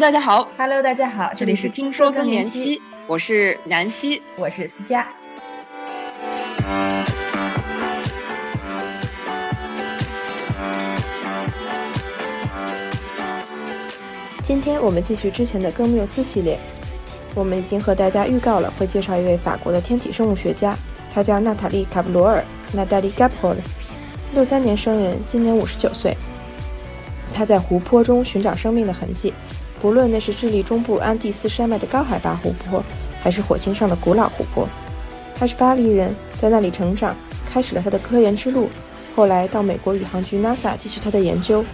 大家好，Hello，大家好，这里是听说更年期，我是南希，我是思佳。今天我们继续之前的更缪斯系列，我们已经和大家预告了会介绍一位法国的天体生物学家，他叫娜塔莉·卡布罗尔 （Nathalie Capol），六三年生人，今年五十九岁。他在湖泊中寻找生命的痕迹，不论那是智利中部安第斯山脉的高海拔湖泊，还是火星上的古老湖泊。他是巴黎人，在那里成长，开始了他的科研之路，后来到美国宇航局 NASA 继续他的研究。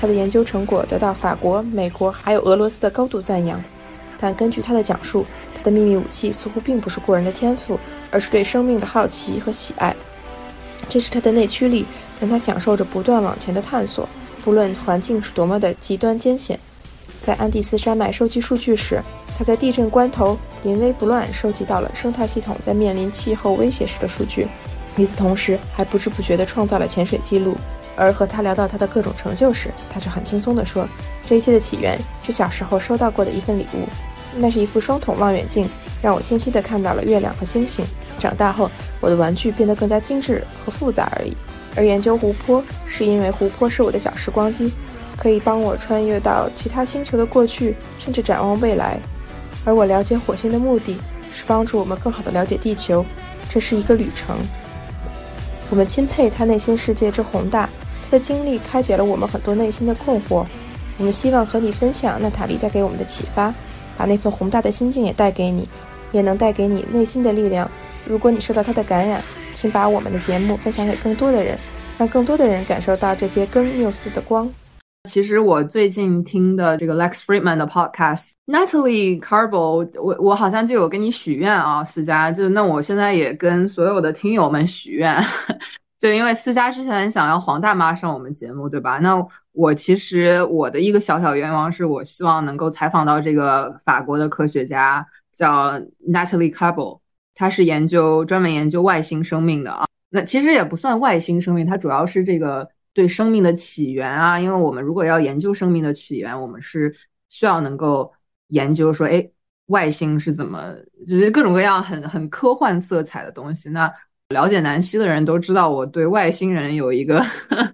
他的研究成果得到法国、美国还有俄罗斯的高度赞扬，但根据他的讲述，他的秘密武器似乎并不是过人的天赋，而是对生命的好奇和喜爱。这是他的内驱力，让他享受着不断往前的探索，不论环境是多么的极端艰险。在安第斯山脉收集数据时，他在地震关头临危不乱收集到了生态系统在面临气候威胁时的数据，与此同时还不知不觉地创造了潜水记录。而和他聊到他的各种成就时，他却很轻松地说：“这一切的起源是小时候收到过的一份礼物，那是一副双筒望远镜，让我清晰地看到了月亮和星星。长大后，我的玩具变得更加精致和复杂而已。而研究湖泊，是因为湖泊是我的小时光机，可以帮我穿越到其他星球的过去，甚至展望未来。而我了解火星的目的是帮助我们更好地了解地球，这是一个旅程。我们钦佩他内心世界之宏大。”他的经历开解了我们很多内心的困惑，我们希望和你分享娜塔莉带给我们的启发，把那份宏大的心境也带给你，也能带给你内心的力量。如果你受到他的感染，请把我们的节目分享给更多的人，让更多的人感受到这些更缪斯的光。其实我最近听的这个 Lex Friedman 的 podcast，Natalie Carbo，我我好像就有跟你许愿啊，思佳，就那我现在也跟所有的听友们许愿。就因为思佳之前想要黄大妈上我们节目，对吧？那我其实我的一个小小愿望是，我希望能够采访到这个法国的科学家，叫 Natalie Carbo，他是研究专门研究外星生命的啊。那其实也不算外星生命，它主要是这个对生命的起源啊。因为我们如果要研究生命的起源，我们是需要能够研究说，哎，外星是怎么，就是各种各样很很科幻色彩的东西。那了解南希的人都知道，我对外星人有一个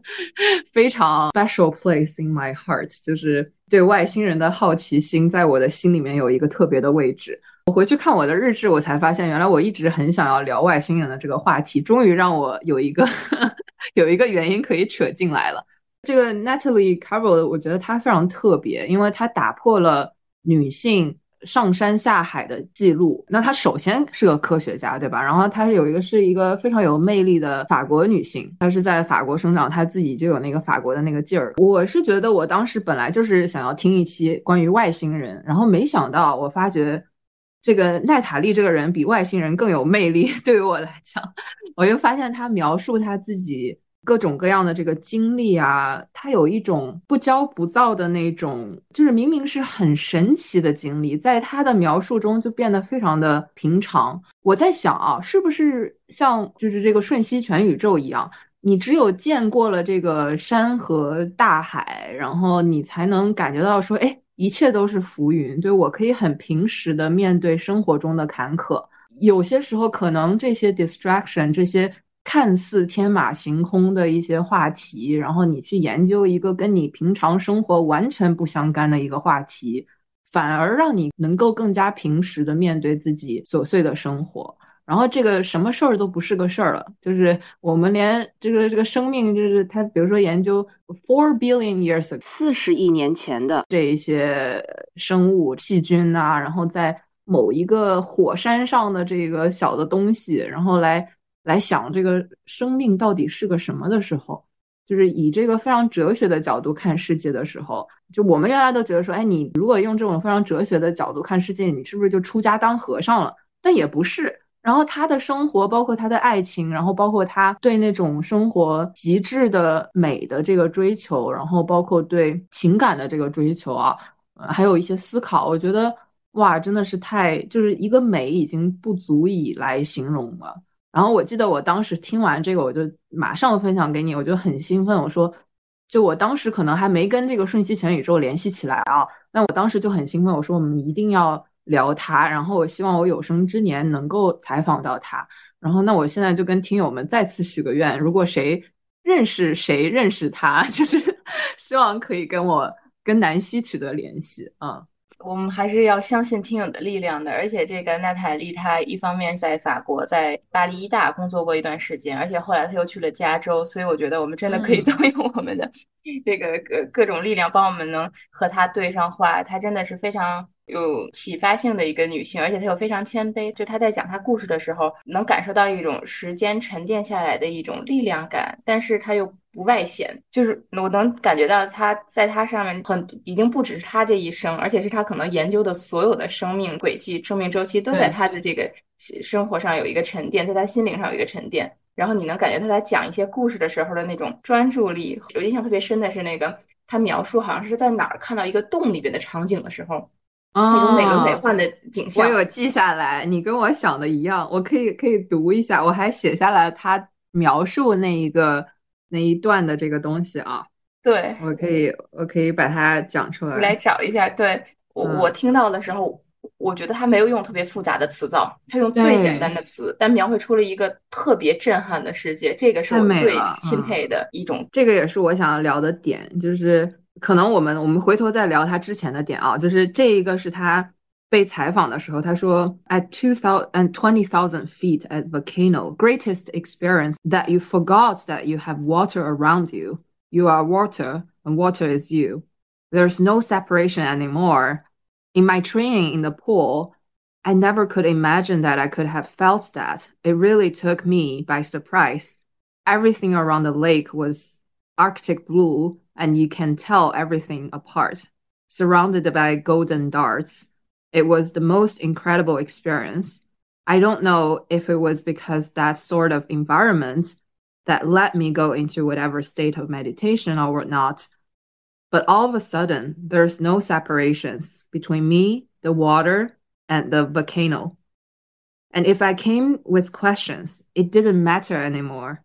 非常 special place in my heart，就是对外星人的好奇心在我的心里面有一个特别的位置。我回去看我的日志，我才发现，原来我一直很想要聊外星人的这个话题，终于让我有一个 有一个原因可以扯进来了。这个 Natalie c a r r o l 我觉得她非常特别，因为她打破了女性。上山下海的记录，那她首先是个科学家，对吧？然后她是有一个是一个非常有魅力的法国女性，她是在法国生长，她自己就有那个法国的那个劲儿。我是觉得我当时本来就是想要听一期关于外星人，然后没想到我发觉这个奈塔利这个人比外星人更有魅力。对于我来讲，我就发现她描述她自己。各种各样的这个经历啊，他有一种不骄不躁的那种，就是明明是很神奇的经历，在他的描述中就变得非常的平常。我在想啊，是不是像就是这个瞬息全宇宙一样，你只有见过了这个山河大海，然后你才能感觉到说，哎，一切都是浮云，对我可以很平实的面对生活中的坎坷。有些时候可能这些 distraction 这些。看似天马行空的一些话题，然后你去研究一个跟你平常生活完全不相干的一个话题，反而让你能够更加平实的面对自己琐碎的生活。然后这个什么事儿都不是个事儿了，就是我们连这个这个生命，就是他比如说研究 four billion years 四十亿年前的这一些生物细菌啊，然后在某一个火山上的这个小的东西，然后来。来想这个生命到底是个什么的时候，就是以这个非常哲学的角度看世界的时候，就我们原来都觉得说，哎，你如果用这种非常哲学的角度看世界，你是不是就出家当和尚了？但也不是。然后他的生活，包括他的爱情，然后包括他对那种生活极致的美的这个追求，然后包括对情感的这个追求啊，还有一些思考，我觉得哇，真的是太就是一个美已经不足以来形容了。然后我记得我当时听完这个，我就马上分享给你，我就很兴奋。我说就我当时可能还没跟这个瞬息全宇宙联系起来啊，那我当时就很兴奋，我说我们一定要聊他，然后我希望我有生之年能够采访到他。然后那我现在就跟听友们再次许个愿，如果谁认识谁认识他，就是 希望可以跟我跟南希取得联系啊。我们还是要相信听友的力量的，而且这个娜塔莉她一方面在法国，在巴黎一大工作过一段时间，而且后来她又去了加州，所以我觉得我们真的可以动用我们的 这个各各种力量，帮我们能和她对上话。她真的是非常有启发性的一个女性，而且她又非常谦卑。就她在讲她故事的时候，能感受到一种时间沉淀下来的一种力量感，但是她又。不外显，就是我能感觉到她在她上面很已经不只是她这一生，而且是她可能研究的所有的生命轨迹、生命周期都在她的这个生活上有一个沉淀，在她心灵上有一个沉淀。然后你能感觉她在讲一些故事的时候的那种专注力。我印象特别深的是那个她描述好像是在哪儿看到一个洞里边的场景的时候，那种美轮美奂的景象。我有记下来，你跟我想的一样，我可以可以读一下，我还写下来他描述那一个。那一段的这个东西啊，对我可以，我可以把它讲出来。来找一下，对我我听到的时候，我觉得他没有用特别复杂的词藻，他用最简单的词，但描绘出了一个特别震撼的世界。这个是我最钦佩的一种。这个也是我想要聊的点，就是可能我们我们回头再聊他之前的点啊，就是这一个是他。被采访的时候，他说：“At two thousand and twenty thousand feet at volcano, greatest experience that you forgot that you have water around you. You are water, and water is you. There's no separation anymore. In my training in the pool, I never could imagine that I could have felt that. It really took me by surprise. Everything around the lake was Arctic blue, and you can tell everything apart, surrounded by golden darts." It was the most incredible experience. I don't know if it was because that sort of environment that let me go into whatever state of meditation or whatnot. But all of a sudden, there's no separations between me, the water, and the volcano. And if I came with questions, it didn't matter anymore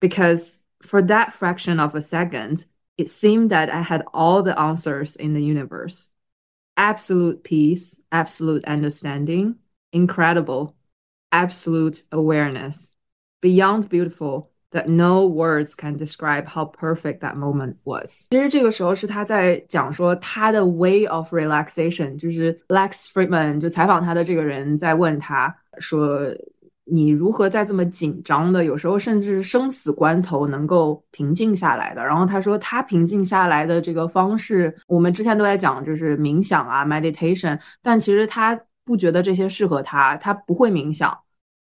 because for that fraction of a second, it seemed that I had all the answers in the universe absolute peace, absolute understanding, incredible, absolute awareness, beyond beautiful that no words can describe how perfect that moment was。其实这个时候是他在讲说他的 way of relaxation，就是 Lex Friedman 就采访他的这个人在问他说 你如何在这么紧张的，有时候甚至生死关头能够平静下来的？然后他说，他平静下来的这个方式，我们之前都在讲，就是冥想啊，meditation。但其实他不觉得这些适合他，他不会冥想。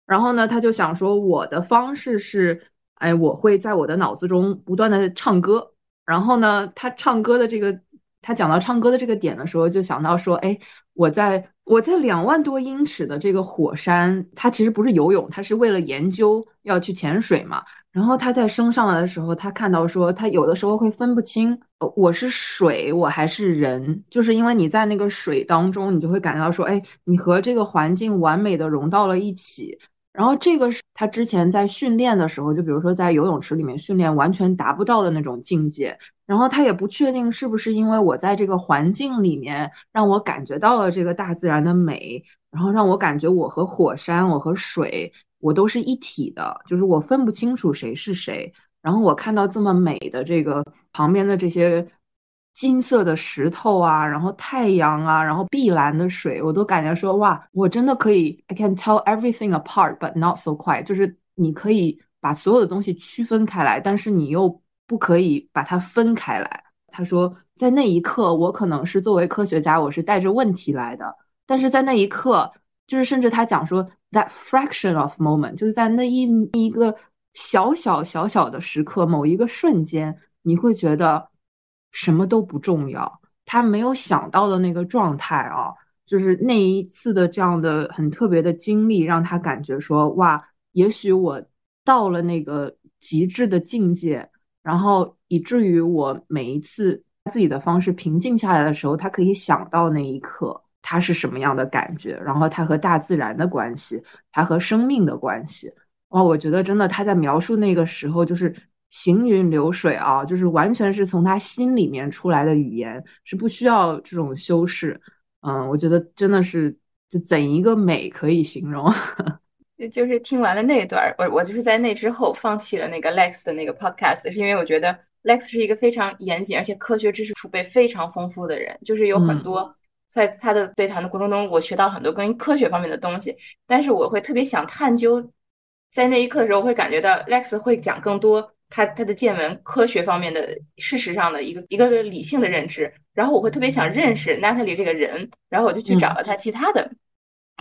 然后呢，他就想说，我的方式是，哎，我会在我的脑子中不断的唱歌。然后呢，他唱歌的这个，他讲到唱歌的这个点的时候，就想到说，哎，我在。我在两万多英尺的这个火山，它其实不是游泳，它是为了研究要去潜水嘛。然后他在升上来的时候，他看到说，他有的时候会分不清，我是水，我还是人，就是因为你在那个水当中，你就会感觉到说，哎，你和这个环境完美的融到了一起。然后这个是他之前在训练的时候，就比如说在游泳池里面训练，完全达不到的那种境界。然后他也不确定是不是因为我在这个环境里面让我感觉到了这个大自然的美，然后让我感觉我和火山、我和水，我都是一体的，就是我分不清楚谁是谁。然后我看到这么美的这个旁边的这些金色的石头啊，然后太阳啊，然后碧蓝的水，我都感觉说哇，我真的可以，I can tell everything apart but not so quite，就是你可以把所有的东西区分开来，但是你又。不可以把它分开来。他说，在那一刻，我可能是作为科学家，我是带着问题来的。但是在那一刻，就是甚至他讲说，that fraction of moment，就是在那一一个小小小小的时刻，某一个瞬间，你会觉得什么都不重要。他没有想到的那个状态啊，就是那一次的这样的很特别的经历，让他感觉说，哇，也许我到了那个极致的境界。然后以至于我每一次自己的方式平静下来的时候，他可以想到那一刻他是什么样的感觉，然后他和大自然的关系，他和生命的关系。哇，我觉得真的他在描述那个时候，就是行云流水啊，就是完全是从他心里面出来的语言，是不需要这种修饰。嗯，我觉得真的是，就怎一个美可以形容？就是听完了那段，我我就是在那之后放弃了那个 Lex 的那个 podcast，是因为我觉得 Lex 是一个非常严谨而且科学知识储备非常丰富的人，就是有很多在他的对谈的过程中，我学到很多关于科学方面的东西，但是我会特别想探究，在那一刻的时候，我会感觉到 Lex 会讲更多。他他的见闻科学方面的事实上的一个一个理性的认知，然后我会特别想认识 Natalie 这个人，然后我就去找了他其他的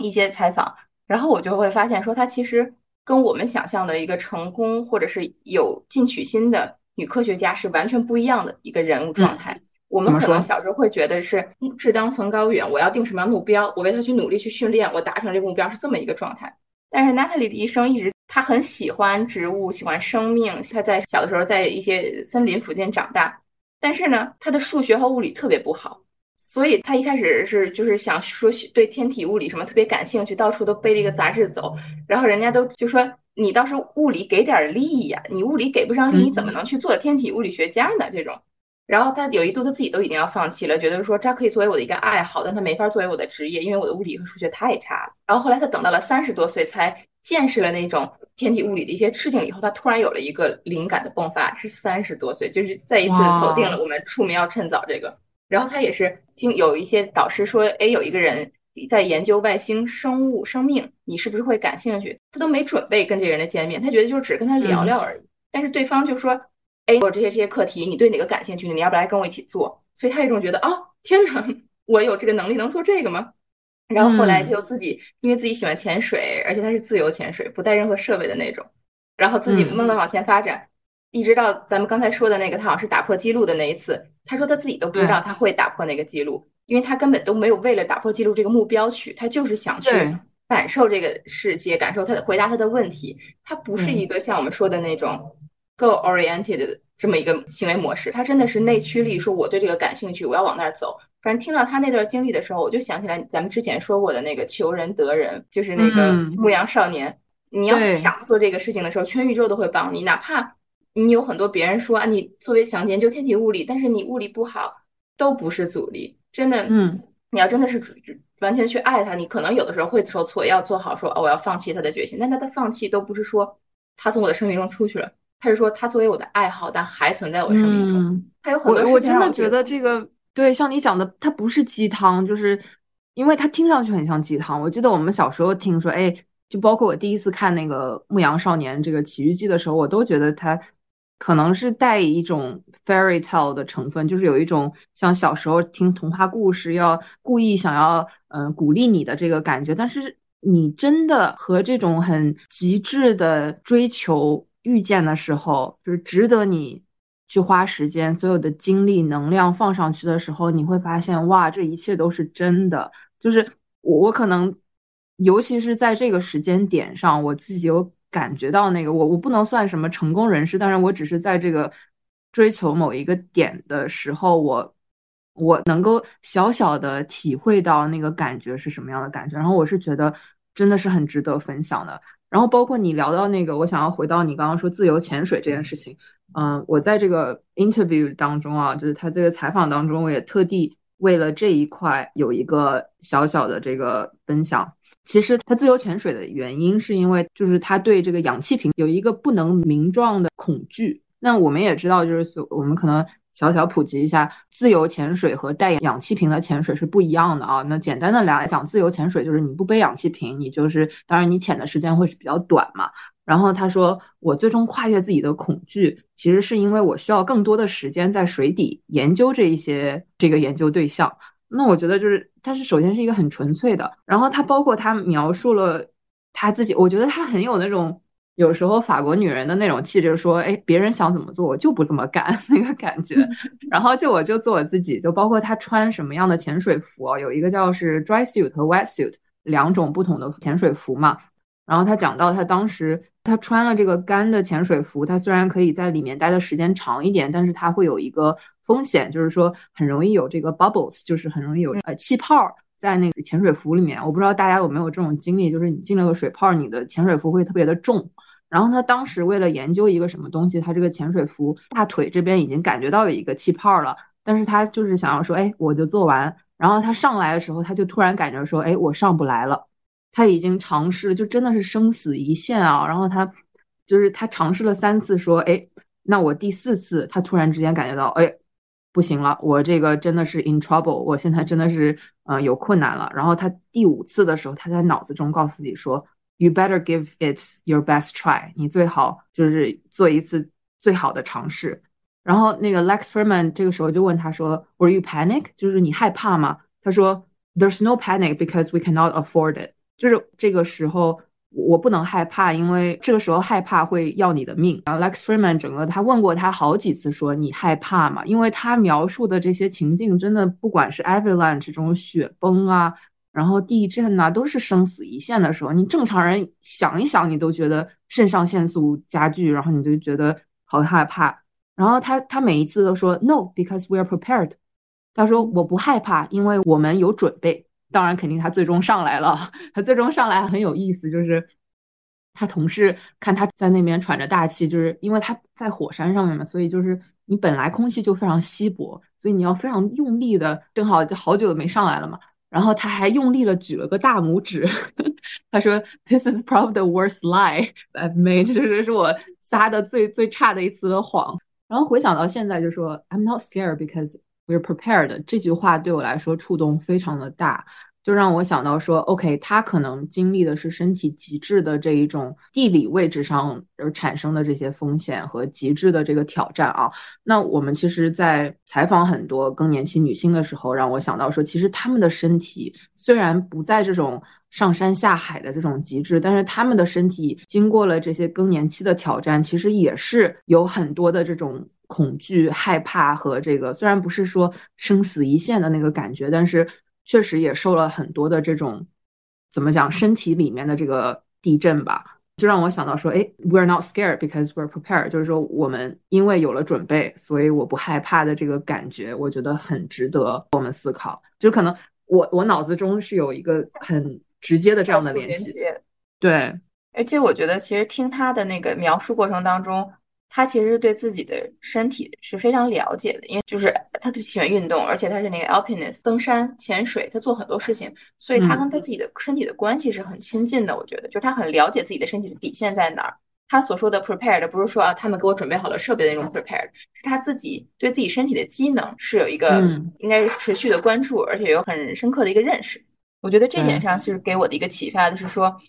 一些采访，然后我就会发现说他其实跟我们想象的一个成功或者是有进取心的女科学家是完全不一样的一个人物状态。我们可能小时候会觉得是志当存高远，我要定什么样目标，我为他去努力去训练，我达成这个目标是这么一个状态。但是 Natalie 的一生一直。他很喜欢植物，喜欢生命。他在小的时候在一些森林附近长大，但是呢，他的数学和物理特别不好，所以他一开始是就是想说对天体物理什么特别感兴趣，到处都背着一个杂志走。然后人家都就说你倒是物理给点力呀，你物理给不上力，你怎么能去做天体物理学家呢？这种。然后他有一度他自己都已经要放弃了，觉得说这可以作为我的一个爱好，但他没法作为我的职业，因为我的物理和数学太差了。然后后来他等到了三十多岁才。见识了那种天体物理的一些事情以后，他突然有了一个灵感的迸发，是三十多岁，就是再一次否定了我们出名要趁早这个。然后他也是经有一些导师说，哎，有一个人在研究外星生物生命，你是不是会感兴趣？他都没准备跟这个人的见面，他觉得就是只跟他聊聊而已。但是对方就说，哎，我这些这些课题，你对哪个感兴趣？你要不来跟我一起做？所以他有一种觉得，啊，天哪，我有这个能力能做这个吗？然后后来他又自己，因为自己喜欢潜水，而且他是自由潜水，不带任何设备的那种。然后自己慢慢往前发展，一直到咱们刚才说的那个，他好像是打破记录的那一次。他说他自己都不知道他会打破那个记录，因为他根本都没有为了打破记录这个目标去，他就是想去感受这个世界，感受他的回答他的问题。他不是一个像我们说的那种 goal oriented 的这么一个行为模式，他真的是内驱力，说我对这个感兴趣，我要往那儿走。反正听到他那段经历的时候，我就想起来咱们之前说过的那个求人得人，就是那个牧羊少年。你要想做这个事情的时候，全宇宙都会帮你，哪怕你有很多别人说啊，你作为想研究天体物理，但是你物理不好，都不是阻力。真的，嗯，你要真的是完全去爱他，你可能有的时候会受挫，要做好说哦，我要放弃他的决心。但他的放弃都不是说他从我的生命中出去了，他是说他作为我的爱好，但还存在我生命中。他有很多，我真的觉得这个。对，像你讲的，它不是鸡汤，就是因为它听上去很像鸡汤。我记得我们小时候听说，哎，就包括我第一次看那个《牧羊少年》这个奇遇记的时候，我都觉得它可能是带一种 fairy tale 的成分，就是有一种像小时候听童话故事，要故意想要嗯鼓励你的这个感觉。但是你真的和这种很极致的追求遇见的时候，就是值得你。去花时间，所有的精力、能量放上去的时候，你会发现，哇，这一切都是真的。就是我，我可能，尤其是在这个时间点上，我自己有感觉到那个，我我不能算什么成功人士，但是我只是在这个追求某一个点的时候，我我能够小小的体会到那个感觉是什么样的感觉。然后我是觉得真的是很值得分享的。然后包括你聊到那个，我想要回到你刚刚说自由潜水这件事情。嗯，我在这个 interview 当中啊，就是他这个采访当中，我也特地为了这一块有一个小小的这个分享。其实他自由潜水的原因，是因为就是他对这个氧气瓶有一个不能名状的恐惧。那我们也知道，就是所我们可能小小普及一下，自由潜水和带氧气瓶的潜水是不一样的啊。那简单的来讲，自由潜水就是你不背氧气瓶，你就是当然你潜的时间会是比较短嘛。然后他说，我最终跨越自己的恐惧，其实是因为我需要更多的时间在水底研究这一些这个研究对象。那我觉得就是，他是首先是一个很纯粹的，然后他包括他描述了他自己，我觉得他很有那种有时候法国女人的那种气质，说，哎，别人想怎么做，我就不这么干 那个感觉。然后就我就做我自己，就包括她穿什么样的潜水服，有一个叫是 dry suit 和 wet suit 两种不同的潜水服嘛。然后她讲到，她当时她穿了这个干的潜水服，他虽然可以在里面待的时间长一点，但是他会有一个风险，就是说很容易有这个 bubbles，就是很容易有呃气泡在那个潜水服里面。我不知道大家有没有这种经历，就是你进了个水泡，你的潜水服会特别的重，然后他当时为了研究一个什么东西，他这个潜水服大腿这边已经感觉到有一个气泡了，但是他就是想要说，哎，我就做完。然后他上来的时候，他就突然感觉说，哎，我上不来了。他已经尝试，就真的是生死一线啊。然后他就是他尝试了三次，说，哎，那我第四次，他突然之间感觉到，哎，不行了，我这个真的是 in trouble，我现在真的是呃有困难了。然后他第五次的时候，他在脑子中告诉自己说。You better give it your best try。你最好就是做一次最好的尝试。然后那个 Lex Furman 这个时候就问他说：“Were you panic？就是你害怕吗？”他说：“There's no panic because we cannot afford it。”就是这个时候我不能害怕，因为这个时候害怕会要你的命。然后 Lex Freeman 整个他问过他好几次说：“你害怕吗？”因为他描述的这些情境真的不管是 avalanche 这种雪崩啊。然后地震呐，都是生死一线的时候，你正常人想一想，你都觉得肾上腺素加剧，然后你就觉得好害怕。然后他他每一次都说 No，because we are prepared。他说我不害怕，因为我们有准备。当然，肯定他最终上来了。他最终上来很有意思，就是他同事看他在那边喘着大气，就是因为他在火山上面嘛，所以就是你本来空气就非常稀薄，所以你要非常用力的。正好就好久没上来了嘛。然后他还用力了举了个大拇指，他说：“This is probably the worst lie I've made，就是是我撒的最最差的一次的谎。”然后回想到现在，就说：“I'm not scared because we're prepared。”这句话对我来说触动非常的大。就让我想到说，OK，他可能经历的是身体极致的这一种地理位置上而产生的这些风险和极致的这个挑战啊。那我们其实，在采访很多更年期女性的时候，让我想到说，其实她们的身体虽然不在这种上山下海的这种极致，但是她们的身体经过了这些更年期的挑战，其实也是有很多的这种恐惧、害怕和这个，虽然不是说生死一线的那个感觉，但是。确实也受了很多的这种，怎么讲，身体里面的这个地震吧，就让我想到说，哎，we're not scared because we're prepared，就是说我们因为有了准备，所以我不害怕的这个感觉，我觉得很值得我们思考。就可能我我脑子中是有一个很直接的这样的联系，对。而且我觉得其实听他的那个描述过程当中。他其实对自己的身体是非常了解的，因为就是他特喜欢运动，而且他是那个 alpinist，登山、潜水，他做很多事情，所以他跟他自己的身体的关系是很亲近的。我觉得，就是他很了解自己的身体的底线在哪儿。他所说的 prepared 不是说啊，他们给我准备好了设备的那种 prepared，是他自己对自己身体的机能是有一个应该是持续的关注，而且有很深刻的一个认识。我觉得这点上其实给我的一个启发就是说。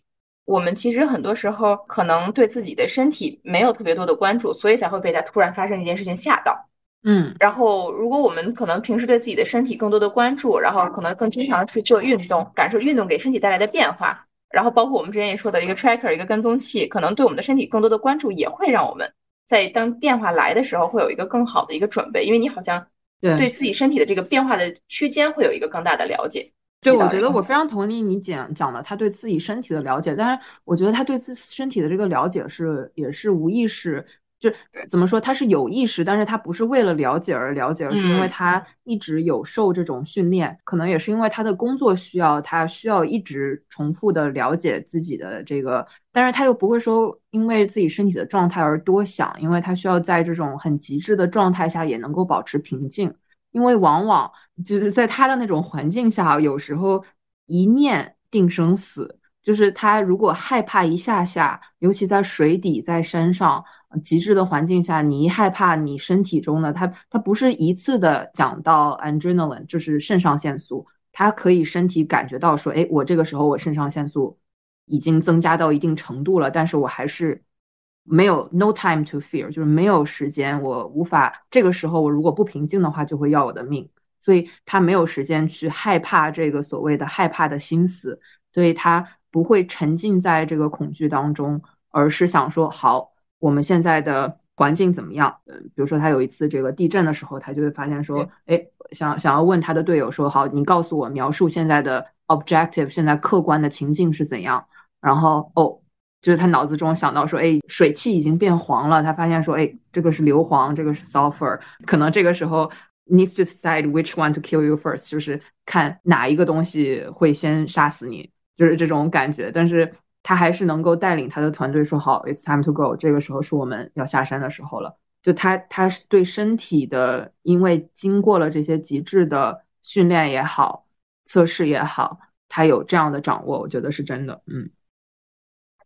我们其实很多时候可能对自己的身体没有特别多的关注，所以才会被它突然发生一件事情吓到。嗯，然后如果我们可能平时对自己的身体更多的关注，然后可能更经常去做运动，感受运动给身体带来的变化，然后包括我们之前也说的一个 tracker 一个跟踪器，可能对我们的身体更多的关注，也会让我们在当变化来的时候会有一个更好的一个准备，因为你好像对自己身体的这个变化的区间会有一个更大的了解。对，我觉得我非常同意你讲讲的他对自己身体的了解，但是我觉得他对自身体的这个了解是也是无意识，就怎么说他是有意识，但是他不是为了了解而了解，而是因为他一直有受这种训练，可能也是因为他的工作需要，他需要一直重复的了解自己的这个，但是他又不会说因为自己身体的状态而多想，因为他需要在这种很极致的状态下也能够保持平静。因为往往就是在他的那种环境下，有时候一念定生死。就是他如果害怕一下下，尤其在水底、在山上极致的环境下，你一害怕，你身体中的他他不是一次的讲到 adrenaline，就是肾上腺素，他可以身体感觉到说，哎，我这个时候我肾上腺素已经增加到一定程度了，但是我还是。没有 no time to fear，就是没有时间，我无法这个时候我如果不平静的话，就会要我的命，所以他没有时间去害怕这个所谓的害怕的心思，所以他不会沉浸在这个恐惧当中，而是想说好，我们现在的环境怎么样？嗯，比如说他有一次这个地震的时候，他就会发现说，哎，想想要问他的队友说，好，你告诉我描述现在的 objective，现在客观的情境是怎样？然后哦。就是他脑子中想到说，哎，水汽已经变黄了。他发现说，哎，这个是硫磺，这个是 sulfur。可能这个时候 needs to decide which one to kill you first，就是看哪一个东西会先杀死你，就是这种感觉。但是他还是能够带领他的团队说好，It's time to go，这个时候是我们要下山的时候了。就他他是对身体的，因为经过了这些极致的训练也好，测试也好，他有这样的掌握，我觉得是真的。嗯，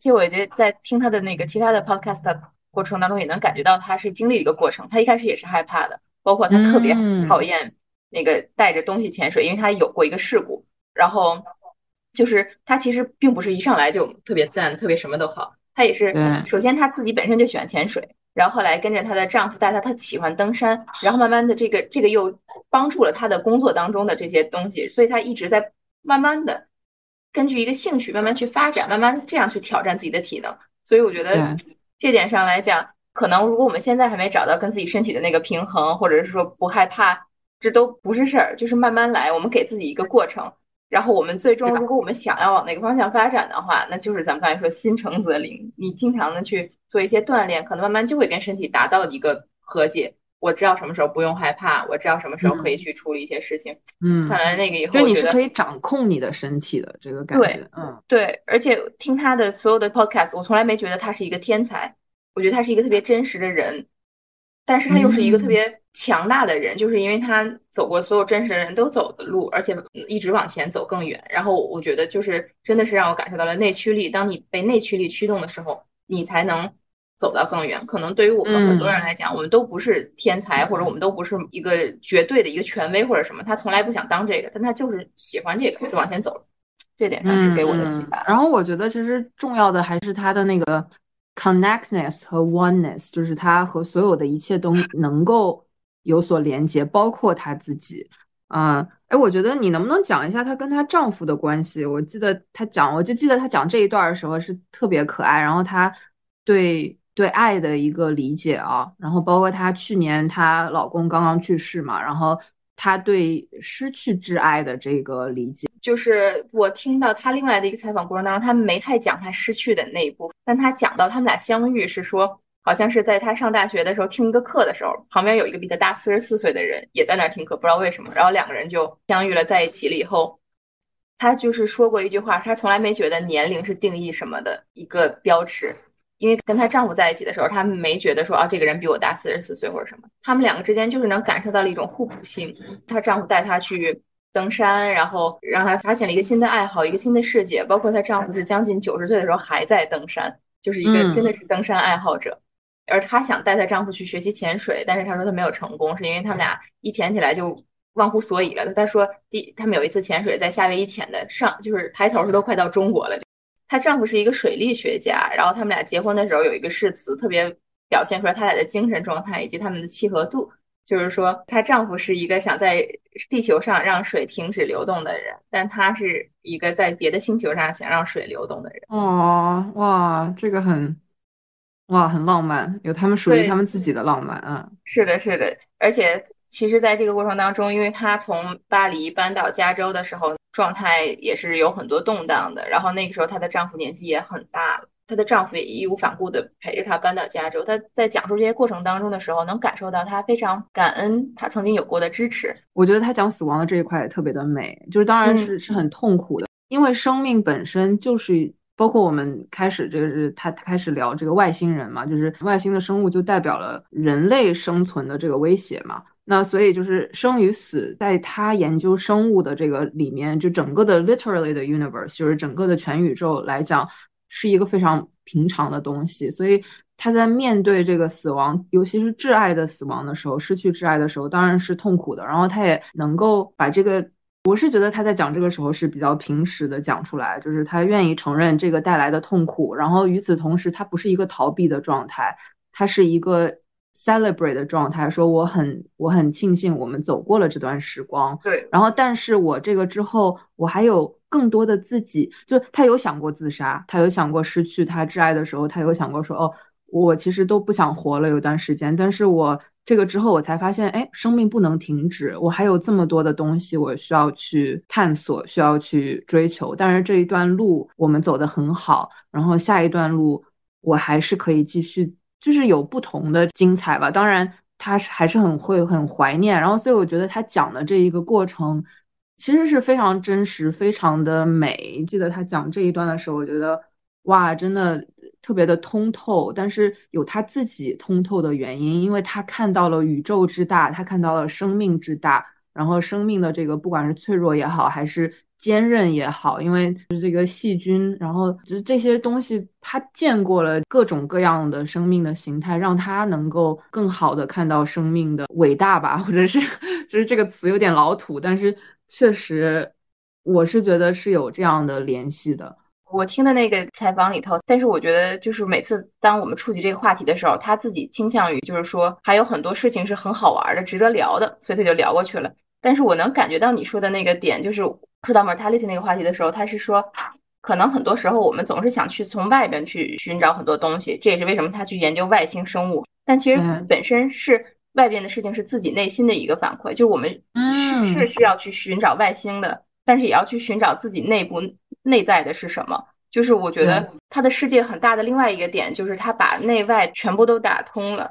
其实我觉得在听他的那个其他的 podcast 过程当中，也能感觉到他是经历一个过程。他一开始也是害怕的，包括他特别讨厌那个带着东西潜水，因为他有过一个事故。然后就是他其实并不是一上来就特别赞，特别什么都好。他也是首先他自己本身就喜欢潜水。然后后来跟着她的丈夫带她，她喜欢登山，然后慢慢的这个这个又帮助了她的工作当中的这些东西，所以她一直在慢慢的根据一个兴趣慢慢去发展，慢慢这样去挑战自己的体能。所以我觉得这点上来讲，可能如果我们现在还没找到跟自己身体的那个平衡，或者是说不害怕，这都不是事儿，就是慢慢来，我们给自己一个过程。然后我们最终，如果我们想要往哪个方向发展的话，那就是咱们刚才说心诚则灵。你经常的去做一些锻炼，可能慢慢就会跟身体达到一个和解。我知道什么时候不用害怕，我知道什么时候可以去处理一些事情。嗯，看来那个以后就你是可以掌控你的身体的这个感觉。对嗯，对。而且听他的所有的 podcast，我从来没觉得他是一个天才，我觉得他是一个特别真实的人。但是他又是一个特别强大的人，就是因为他走过所有真实的人都走的路，而且一直往前走更远。然后我觉得就是真的是让我感受到了内驱力。当你被内驱力驱动的时候，你才能走到更远。可能对于我们很多人来讲，我们都不是天才，或者我们都不是一个绝对的一个权威或者什么。他从来不想当这个，但他就是喜欢这个，就往前走了。这点上是给我的启发。然后我觉得其实重要的还是他的那个。Connectness 和 oneness 就是他和所有的一切都能够有所连接，包括他自己。啊，哎，我觉得你能不能讲一下她跟她丈夫的关系？我记得她讲，我就记得她讲这一段的时候是特别可爱，然后她对对爱的一个理解啊，然后包括她去年她老公刚刚去世嘛，然后她对失去挚爱的这个理解。就是我听到她另外的一个采访过程当中，她没太讲她失去的那一部分，但她讲到他们俩相遇是说，好像是在她上大学的时候听一个课的时候，旁边有一个比她大四十四岁的人也在那儿听课，不知道为什么，然后两个人就相遇了，在一起了以后，他就是说过一句话，他从来没觉得年龄是定义什么的一个标尺，因为跟她丈夫在一起的时候，他们没觉得说啊这个人比我大四十四岁或者什么，他们两个之间就是能感受到了一种互补性，她丈夫带她去。登山，然后让她发现了一个新的爱好，一个新的世界。包括她丈夫是将近九十岁的时候还在登山，就是一个真的是登山爱好者。而她想带她丈夫去学习潜水，但是她说她没有成功，是因为他们俩一潜起来就忘乎所以了。她说第他们有一次潜水在夏威夷潜的上，就是抬头是都快到中国了。她丈夫是一个水利学家，然后他们俩结婚的时候有一个誓词，特别表现出来他俩的精神状态以及他们的契合度。就是说，她丈夫是一个想在地球上让水停止流动的人，但她是一个在别的星球上想让水流动的人。哦，哇，这个很，哇，很浪漫，有他们属于他们自己的浪漫啊。是的，是的，而且其实，在这个过程当中，因为她从巴黎搬到加州的时候，状态也是有很多动荡的。然后那个时候，她的丈夫年纪也很大了。她的丈夫也义无反顾地陪着她搬到加州。她在讲述这些过程当中的时候，能感受到她非常感恩她曾经有过的支持。我觉得她讲死亡的这一块也特别的美，就是当然是是很痛苦的，因为生命本身就是包括我们开始这个是她开始聊这个外星人嘛，就是外星的生物就代表了人类生存的这个威胁嘛。那所以就是生与死，在他研究生物的这个里面，就整个的 literally 的 universe，就是整个的全宇宙来讲。是一个非常平常的东西，所以他在面对这个死亡，尤其是挚爱的死亡的时候，失去挚爱的时候，当然是痛苦的。然后他也能够把这个，我是觉得他在讲这个时候是比较平实的讲出来，就是他愿意承认这个带来的痛苦，然后与此同时，他不是一个逃避的状态，他是一个 celebrate 的状态，说我很我很庆幸我们走过了这段时光。对，然后但是我这个之后，我还有。更多的自己，就他有想过自杀，他有想过失去他挚爱的时候，他有想过说，哦，我其实都不想活了，有段时间。但是我这个之后，我才发现，哎，生命不能停止，我还有这么多的东西，我需要去探索，需要去追求。但是这一段路我们走得很好，然后下一段路我还是可以继续，就是有不同的精彩吧。当然，他还是很会很怀念，然后所以我觉得他讲的这一个过程。其实是非常真实，非常的美。记得他讲这一段的时候，我觉得哇，真的特别的通透，但是有他自己通透的原因，因为他看到了宇宙之大，他看到了生命之大，然后生命的这个不管是脆弱也好，还是坚韧也好，因为就是这个细菌，然后就是这些东西，他见过了各种各样的生命的形态，让他能够更好的看到生命的伟大吧，或者是就是这个词有点老土，但是确实，我是觉得是有这样的联系的。我听的那个采访里头，但是我觉得就是每次当我们触及这个话题的时候，他自己倾向于就是说还有很多事情是很好玩的、值得聊的，所以他就聊过去了。但是我能感觉到你说的那个点，就是说到 mortality 那个话题的时候，他是说，可能很多时候我们总是想去从外边去寻找很多东西，这也是为什么他去研究外星生物。但其实本身是外边的事情是自己内心的一个反馈，就我们是需要去寻找外星的，但是也要去寻找自己内部。内在的是什么？就是我觉得他的世界很大的另外一个点，就是他把内外全部都打通了。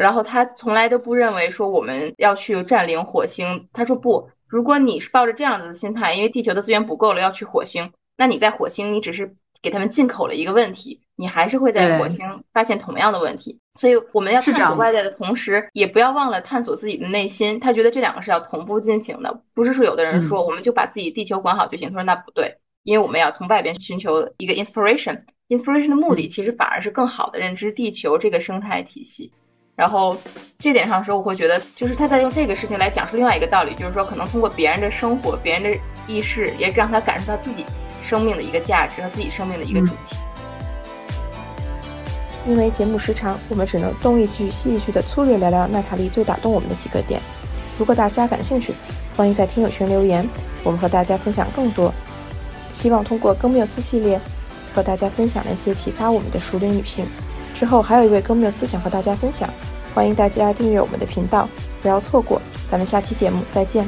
然后他从来都不认为说我们要去占领火星。他说不，如果你是抱着这样子的心态，因为地球的资源不够了要去火星，那你在火星你只是给他们进口了一个问题，你还是会在火星发现同样的问题。所以我们要探索外在的同时，也不要忘了探索自己的内心。他觉得这两个是要同步进行的，不是说有的人说我们就把自己地球管好就行。他说那不对。因为我们要从外边寻求一个 inspiration，inspiration 的目的其实反而是更好的认知地球这个生态体系。然后这点上说，我会觉得就是他在用这个事情来讲述另外一个道理，就是说可能通过别人的生活、别人的意识，也让他感受到自己生命的一个价值和自己生命的一个主题。因为节目时长，我们只能东一句西一句的粗略聊聊娜塔莉最打动我们的几个点。如果大家感兴趣，欢迎在听友群留言，我们和大家分享更多。希望通过更缪斯系列和大家分享那些启发我们的熟龄女性。之后还有一位更缪斯想和大家分享，欢迎大家订阅我们的频道，不要错过。咱们下期节目再见。